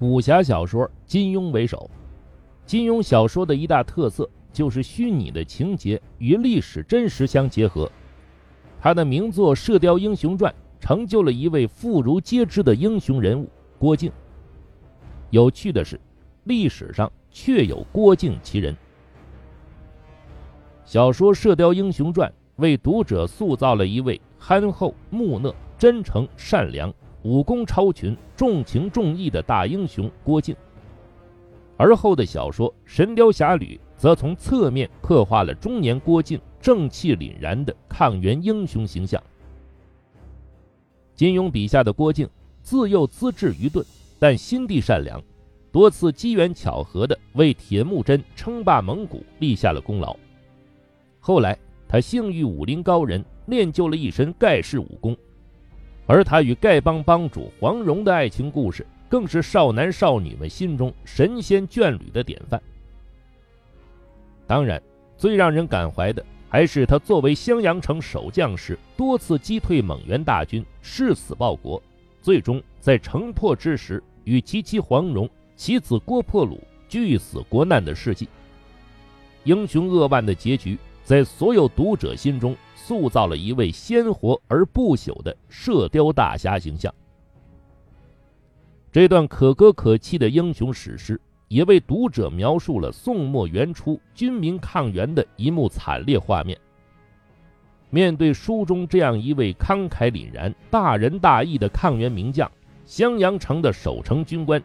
武侠小说金庸为首。金庸小说的一大特色就是虚拟的情节与历史真实相结合。他的名作《射雕英雄传》成就了一位妇孺皆知的英雄人物郭靖。有趣的是，历史上确有郭靖其人。小说《射雕英雄传》为读者塑造了一位憨厚、木讷、真诚、善良、武功超群、重情重义的大英雄郭靖。而后的小说《神雕侠侣》则从侧面刻画了中年郭靖正气凛然的抗元英雄形象。金庸笔下的郭靖自幼资质愚钝，但心地善良，多次机缘巧合的为铁木真称霸蒙古立下了功劳。后来，他幸遇武林高人，练就了一身盖世武功，而他与丐帮帮主黄蓉的爱情故事，更是少男少女们心中神仙眷侣的典范。当然，最让人感怀的，还是他作为襄阳城守将时，多次击退蒙元大军，誓死报国，最终在城破之时，与其妻黄蓉、其子郭破虏俱死国难的事迹。英雄扼腕的结局。在所有读者心中塑造了一位鲜活而不朽的射雕大侠形象。这段可歌可泣的英雄史诗，也为读者描述了宋末元初军民抗元的一幕惨烈画面。面对书中这样一位慷慨凛然、大仁大义的抗元名将，襄阳城的守城军官，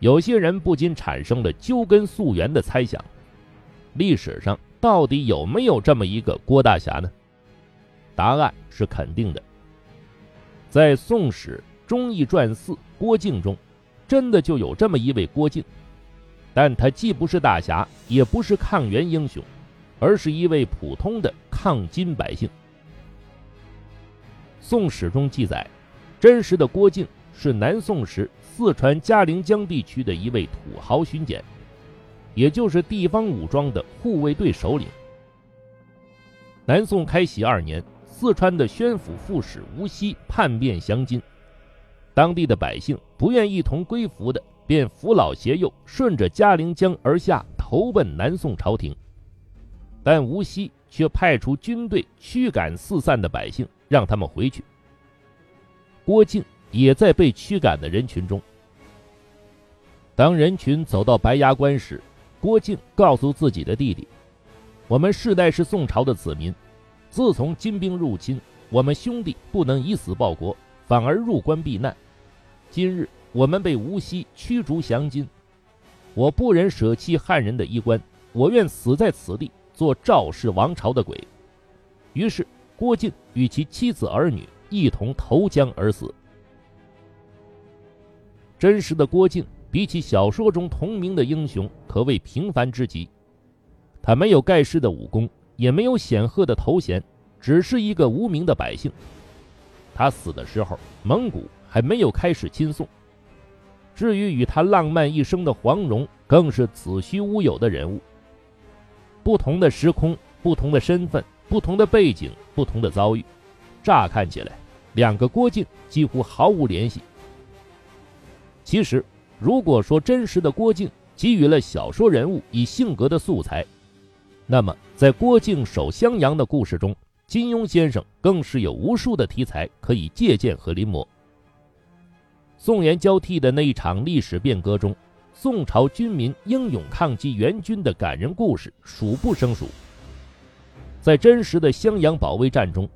有些人不禁产生了究根溯源的猜想：历史上。到底有没有这么一个郭大侠呢？答案是肯定的。在《宋史·忠义传四·郭靖》中，真的就有这么一位郭靖，但他既不是大侠，也不是抗元英雄，而是一位普通的抗金百姓。《宋史》中记载，真实的郭靖是南宋时四川嘉陵江地区的一位土豪巡检。也就是地方武装的护卫队首领。南宋开禧二年，四川的宣府副使吴锡叛变降金，当地的百姓不愿一同归服的，便扶老携幼，顺着嘉陵江而下，投奔南宋朝廷。但吴锡却派出军队驱赶四散的百姓，让他们回去。郭靖也在被驱赶的人群中。当人群走到白崖关时，郭靖告诉自己的弟弟：“我们世代是宋朝的子民，自从金兵入侵，我们兄弟不能以死报国，反而入关避难。今日我们被无锡驱逐降金，我不忍舍弃汉人的衣冠，我愿死在此地，做赵氏王朝的鬼。”于是，郭靖与其妻子儿女一同投江而死。真实的郭靖。比起小说中同名的英雄，可谓平凡之极。他没有盖世的武功，也没有显赫的头衔，只是一个无名的百姓。他死的时候，蒙古还没有开始亲送。至于与他浪漫一生的黄蓉，更是子虚乌有的人物。不同的时空，不同的身份，不同的背景，不同的遭遇，乍看起来，两个郭靖几乎毫无联系。其实。如果说真实的郭靖给予了小说人物以性格的素材，那么在郭靖守襄阳的故事中，金庸先生更是有无数的题材可以借鉴和临摹。宋元交替的那一场历史变革中，宋朝军民英勇抗击元军的感人故事数不胜数。在真实的襄阳保卫战中，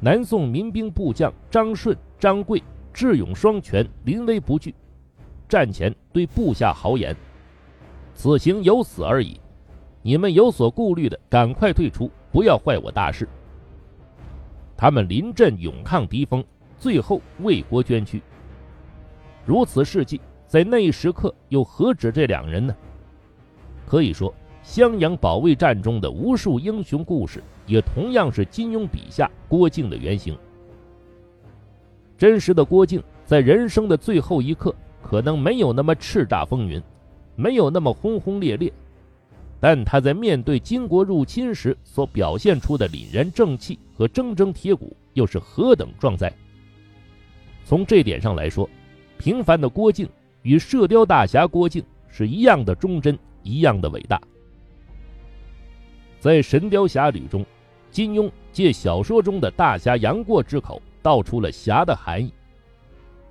南宋民兵部将张顺、张贵智勇双全，临危不惧。战前对部下豪言：“此行有死而已，你们有所顾虑的，赶快退出，不要坏我大事。”他们临阵勇抗敌锋，最后为国捐躯。如此事迹，在那一时刻又何止这两人呢？可以说，襄阳保卫战中的无数英雄故事，也同样是金庸笔下郭靖的原型。真实的郭靖，在人生的最后一刻。可能没有那么叱咤风云，没有那么轰轰烈烈，但他在面对金国入侵时所表现出的凛然正气和铮铮铁骨，又是何等壮哉！从这点上来说，平凡的郭靖与射雕大侠郭靖是一样的忠贞，一样的伟大。在《神雕侠侣》中，金庸借小说中的大侠杨过之口道出了侠的含义：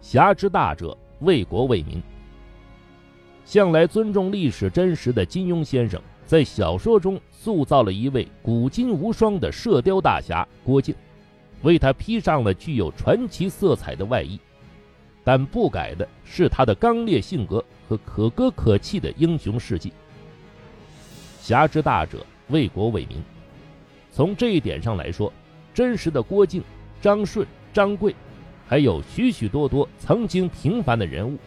侠之大者，为国为民。向来尊重历史真实的金庸先生，在小说中塑造了一位古今无双的射雕大侠郭靖，为他披上了具有传奇色彩的外衣。但不改的是他的刚烈性格和可歌可泣的英雄事迹。侠之大者，为国为民。从这一点上来说，真实的郭靖、张顺、张贵，还有许许多多曾经平凡的人物，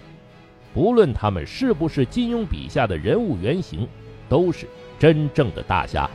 不论他们是不是金庸笔下的人物原型，都是真正的大侠。